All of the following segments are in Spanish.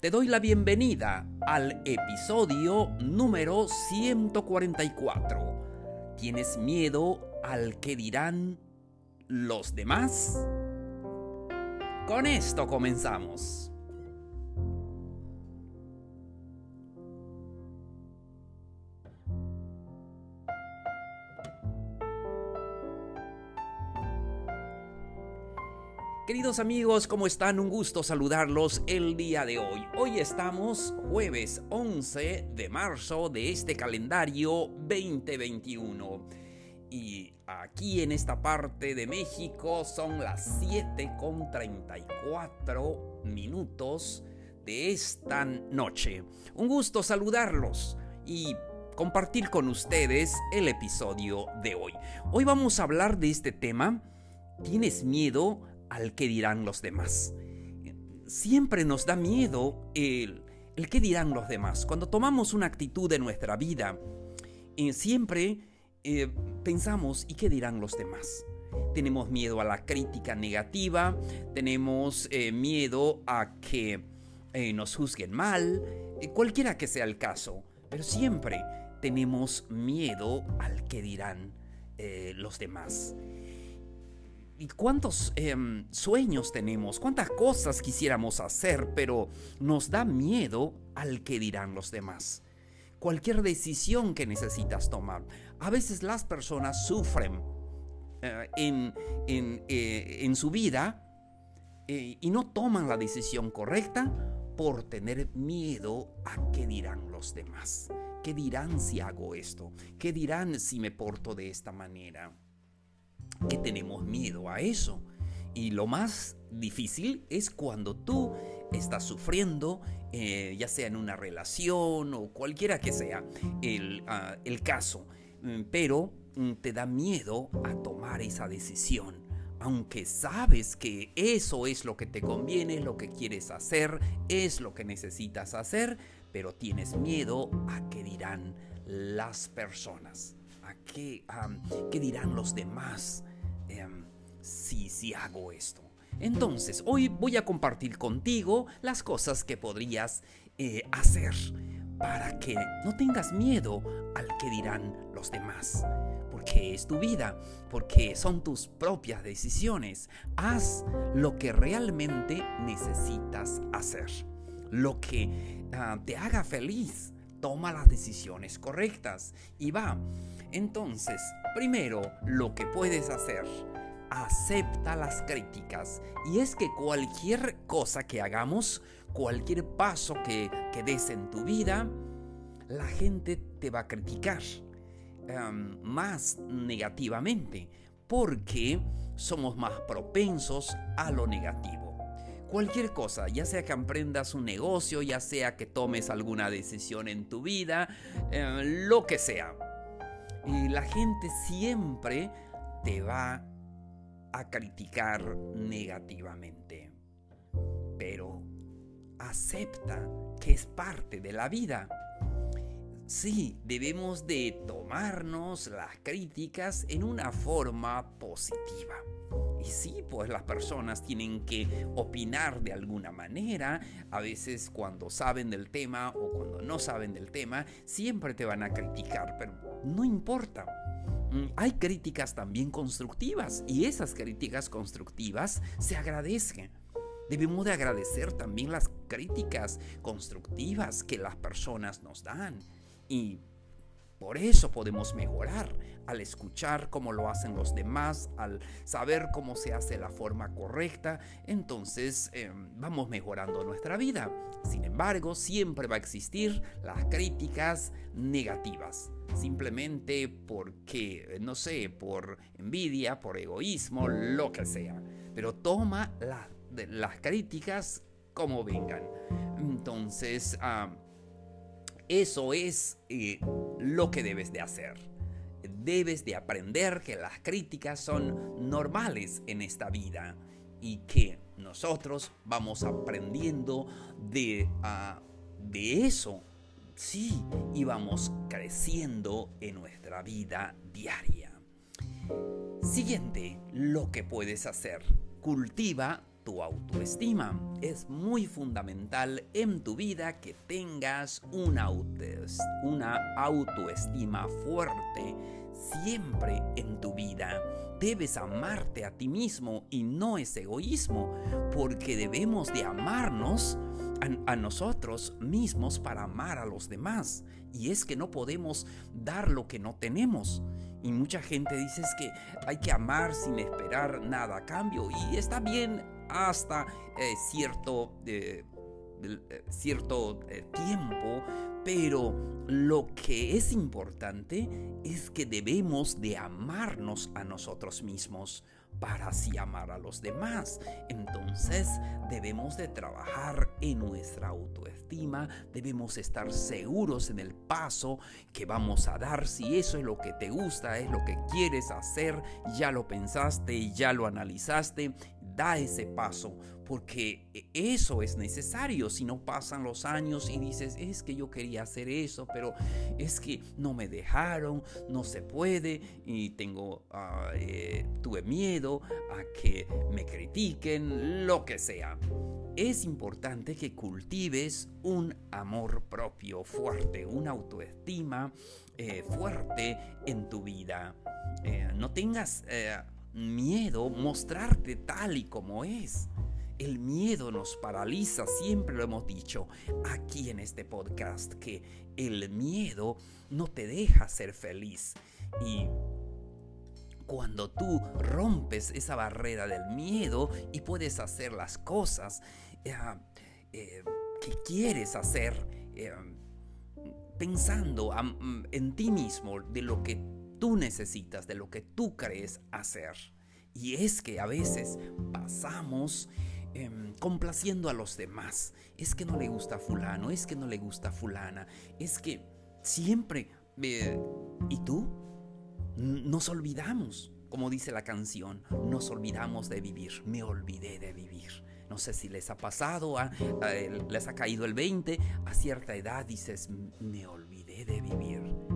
Te doy la bienvenida al episodio número 144. ¿Tienes miedo al que dirán los demás? Con esto comenzamos. Queridos amigos, ¿cómo están? Un gusto saludarlos el día de hoy. Hoy estamos jueves 11 de marzo de este calendario 2021. Y aquí en esta parte de México son las 7 con 34 minutos de esta noche. Un gusto saludarlos y compartir con ustedes el episodio de hoy. Hoy vamos a hablar de este tema. ¿Tienes miedo al que dirán los demás. Siempre nos da miedo el, el qué dirán los demás. Cuando tomamos una actitud de nuestra vida, eh, siempre eh, pensamos, ¿y qué dirán los demás? Tenemos miedo a la crítica negativa, tenemos eh, miedo a que nos juzguen mal, cualquiera que sea el caso, pero siempre tenemos miedo al que dirán los demás. ¿Y cuántos em, sueños tenemos? ¿Cuántas cosas quisiéramos hacer? Pero nos da miedo al que dirán los demás. Cualquier decisión que necesitas tomar. A veces las personas sufren eh, en, eh, en, su vida eh, y no toman la decisión correcta por tener miedo a qué dirán los demás. ¿Qué dirán si hago esto? ¿Qué dirán si me porto de esta manera? Que tenemos miedo a eso. Y lo más difícil es cuando tú estás sufriendo, eh, ya sea en una relación o cualquiera que sea el, ah, el caso, mm, pero mm, te da miedo a tomar esa decisión. Aunque sabes que eso es lo que te conviene, lo que quieres hacer, es lo que necesitas hacer, pero tienes miedo a qué dirán las personas, qué, qué dirán los demás Em, si, si hago esto. Entonces, hoy voy a compartir contigo las cosas que podrías eh, hacer para que no tengas miedo al que dirán los demás. Porque es tu vida, porque son tus propias decisiones. Haz lo que realmente necesitas hacer. Lo que ah, te haga feliz. Toma las decisiones correctas y va. Entonces, primero, lo que puedes hacer, acepta las críticas. Y es que cualquier cosa que hagamos, cualquier paso que, que des en tu vida, la gente te va a criticar em, más negativamente porque somos más propensos a lo negativo. Cualquier cosa, ya sea que emprendas un negocio, ya sea que tomes alguna decisión en tu vida, em, lo que sea y la gente siempre te va a criticar negativamente. Pero acepta que es parte de la vida. Sí, debemos de tomarnos las críticas en una forma positiva. Sí, pues las personas tienen que opinar de alguna manera. A veces cuando saben del tema o cuando no saben del tema, siempre te van a criticar, pero no importa. Mm, hay críticas también constructivas y esas críticas constructivas se agradecen. Debemos de agradecer también las críticas constructivas que las personas nos dan. Y por eso podemos mejorar al escuchar cómo lo hacen los demás, al saber cómo se hace la forma correcta, entonces em, vamos mejorando nuestra vida. Sin embargo, siempre va a existir las críticas negativas, simplemente porque, no sé, por envidia, por egoísmo, lo que sea. Pero toma las críticas como vengan. Entonces, ah, eso es eh, lo que debes de hacer. Debes de aprender que las críticas son normales en esta vida y que nosotros vamos aprendiendo de, ah, de eso, sí, y vamos creciendo en nuestra vida diaria. Siguiente, lo que puedes hacer. Cultiva tu autoestima. Es muy fundamental en tu vida que tengas una, una autoestima fuerte siempre en tu vida. Debes amarte a ti mismo y no es egoísmo, porque debemos de amarnos a, a, nosotros mismos para amar a los demás. Y es que no podemos dar lo que no tenemos. Y mucha gente dice que hay que amar sin esperar nada a cambio. Y está bien hasta eh, cierto, eh, eh, cierto tiempo, pero lo que es importante es que debemos de amarnos a nosotros mismos para así amar a los demás. Entonces debemos de trabajar en nuestra autoestima, debemos estar seguros en el paso que vamos a dar. Si eso es lo que te gusta, es lo que quieres hacer, ya lo pensaste, ya lo analizaste, da ese paso, porque eso es necesario. Si no pasan los años y dices, es que yo quería hacer eso, pero es que no me dejaron, no se puede, y tengo, ah, eh, tuve miedo a que me critiquen, lo que sea. Es importante que cultives un amor propio fuerte, una autoestima eh, fuerte en tu vida. Eh, no tengas miedo mostrarte tal y como es. El miedo nos paraliza, siempre lo hemos dicho aquí en este podcast, que el miedo no te deja ser feliz. Y cuando tú rompes esa barrera del miedo y puedes hacer las cosas eh, eh, que quieres hacer, eh, pensando en ti mismo, de lo que tú necesitas, de lo que tú crees hacer. Y es que a veces pasamos em, complaciendo a los demás. Es que no le gusta a fulano, es que no le gusta a fulana, es que siempre... Eh, ¿Y tú? Nos olvidamos, como dice la canción, nos olvidamos de vivir, me olvidé de vivir. No sé si les ha pasado, les ha caído el 20, a cierta edad dices, me olvidé de vivir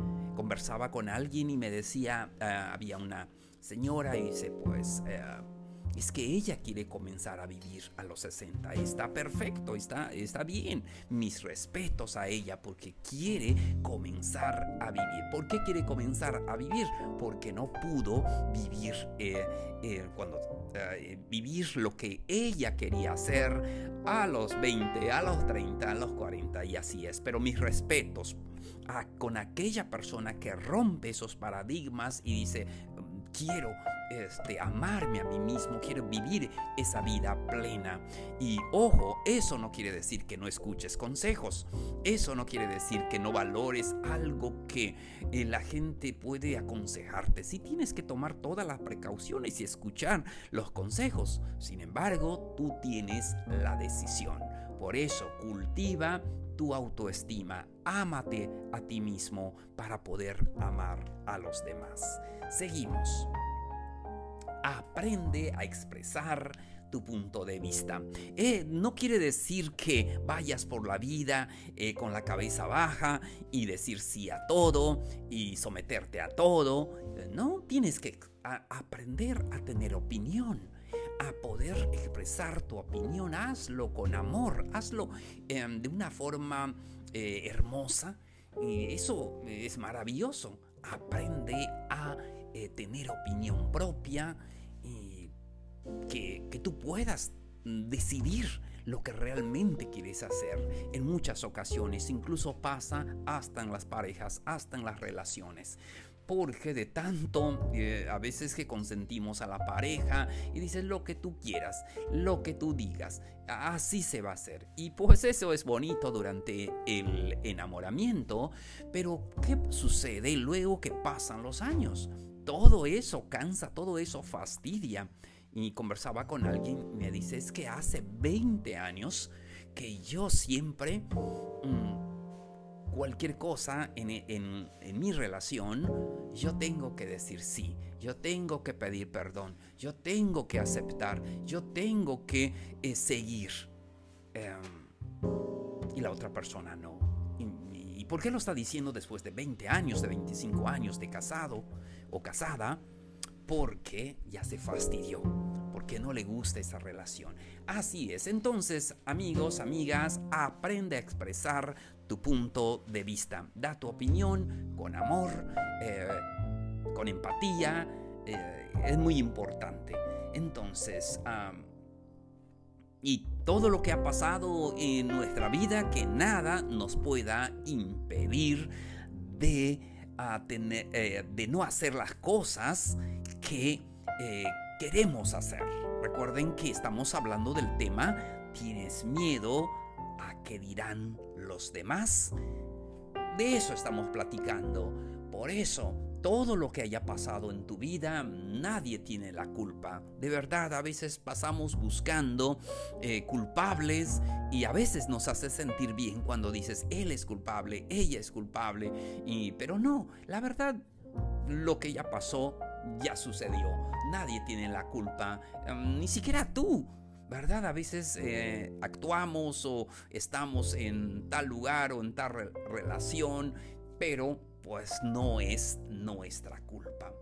conversaba con alguien y me decía, ah, había una señora y dice, pues eh, es que ella quiere comenzar a vivir a los 60. Está perfecto, está, está bien. Mis respetos a ella porque quiere comenzar a vivir. ¿Por qué quiere comenzar a vivir? Porque no pudo vivir eh, eh, cuando vivir lo que ella quería hacer a los 20, a los 30, a los 40 y así es. Pero mis respetos con aquella persona que rompe esos paradigmas y dice, quiero este, amarme a mí mismo, quiero vivir esa vida plena. Y ojo, eso no quiere decir que no escuches consejos, eso no quiere decir que no valores algo que eh, la gente puede aconsejarte. Si tienes que tomar todas las precauciones y escuchar los consejos, sin embargo, tú tienes la decisión. Por eso cultiva tu autoestima, ámate a ti mismo para poder amar a los demás. Seguimos. Aprende a expresar tu punto de vista. Eh, no quiere decir que vayas por la vida eh, con la cabeza baja y decir sí a todo y someterte a todo. No, tienes que aprender a tener opinión a poder expresar tu opinión. Hazlo con amor, hazlo em, de una forma eh, hermosa. Y eso es maravilloso. Aprende a eh, tener opinión propia y que, que tú puedas decidir lo que realmente quieres hacer. En muchas ocasiones incluso pasa hasta en las parejas, hasta en las relaciones porque de tanto eh, a veces que consentimos a la pareja y dices lo que tú quieras, lo que tú digas, así se va a hacer. Y pues eso es bonito durante el enamoramiento, pero ¿qué sucede luego que pasan los años? Todo eso cansa, todo eso fastidia. Y conversaba con alguien, me dice, es que hace 20 años que yo siempre, mm, cualquier cosa en, en, mi relación, yo tengo que decir sí, yo tengo que pedir perdón, yo tengo que aceptar, yo tengo que eh, seguir. Em, y la otra persona no. ¿Y, por qué lo está diciendo después de 20 años, de 25 años de casado o casada? Porque ya se fastidió, porque no le gusta esa relación. Así es, entonces amigos, amigas, aprende a expresar tu punto de vista. Da tu opinión con amor, eh, con empatía, eh, es muy importante. Entonces, y todo lo que ha pasado en nuestra vida, que nada nos pueda impedir de, eh, no hacer las cosas que queremos hacer. Recuerden que estamos hablando del tema, ¿tienes miedo dirán los demás? De eso estamos platicando. Por eso todo lo que haya pasado en tu vida, nadie tiene la culpa. De verdad, a veces pasamos buscando eh, culpables y a veces nos hace sentir bien cuando dices, él es culpable, ella es culpable. Y, pero no, la verdad, lo que ya pasó, ya sucedió. Nadie tiene la culpa, em, ni siquiera tú. ¿Verdad? A veces eh, actuamos o estamos en tal lugar o en tal relación, pero pues no es nuestra culpa.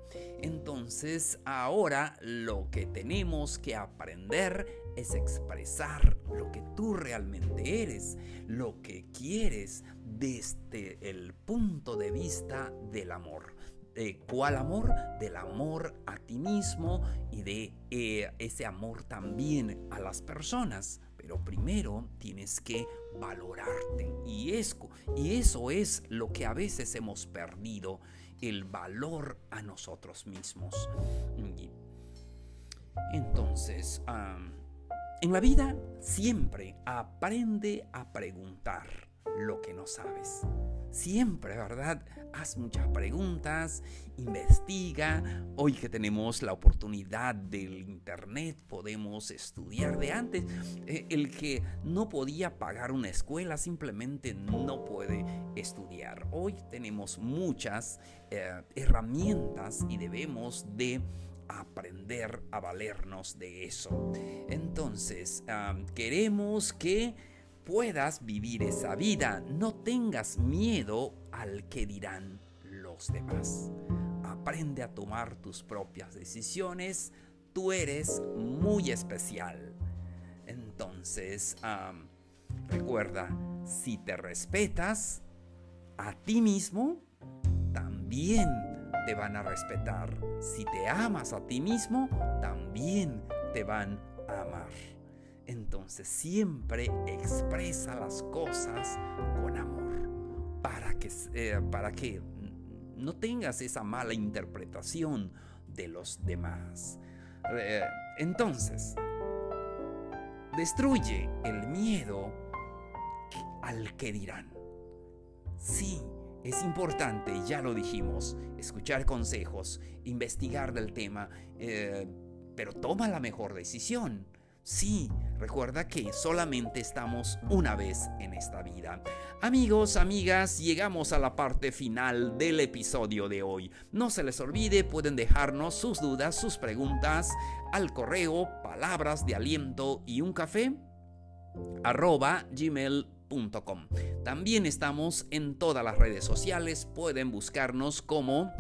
Entonces ahora lo que tenemos que aprender es expresar lo que tú realmente eres, lo que quieres desde el punto de vista del amor. ¿De cuál amor? Del amor a ti mismo y de eh, ese amor también a las personas. Pero primero tienes que valorarte. Y, y eso es lo que a veces hemos perdido, el valor a nosotros mismos. entonces, en la vida siempre aprende a preguntar lo que no sabes. Siempre, ¿verdad? Haz muchas preguntas, investiga. Hoy que tenemos la oportunidad del Internet, podemos estudiar de antes. Eh, el que no podía pagar una escuela simplemente no puede estudiar. Hoy tenemos muchas eh, herramientas y debemos de aprender a valernos de eso. Entonces, queremos que puedas vivir esa vida. No tengas miedo al que dirán los demás. Aprende a tomar tus propias decisiones. Tú eres muy especial. Entonces, recuerda, si te respetas a ti mismo, también te van a respetar. Si te amas a ti mismo, también te van a amar. Entonces siempre expresa las cosas con amor para que, eh, para que no tengas esa mala interpretación de los demás. Eh, entonces, destruye el miedo al que dirán. Sí, es importante, ya lo dijimos, escuchar consejos, investigar del tema, eh, pero toma la mejor decisión. Sí, recuerda que solamente estamos una vez en esta vida. Amigos, amigas, llegamos a la parte final del episodio de hoy. No se les olvide, pueden dejarnos sus dudas, sus preguntas al correo palabras de aliento y un café arroba gmail.com. También estamos en todas las redes sociales, pueden buscarnos como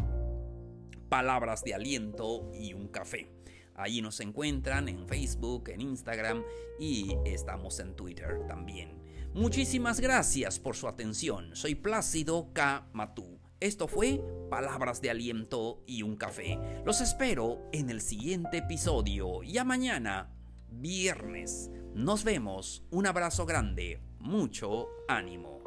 palabras de aliento y un café. Allí nos encuentran en Facebook, en Instagram y estamos en Twitter también. Muchísimas gracias por su atención. Soy Plácido K. Matú. Esto fue Palabras de Aliento y un Café. Los espero en el siguiente episodio. Ya mañana, viernes. Nos vemos. Un abrazo grande. Mucho ánimo.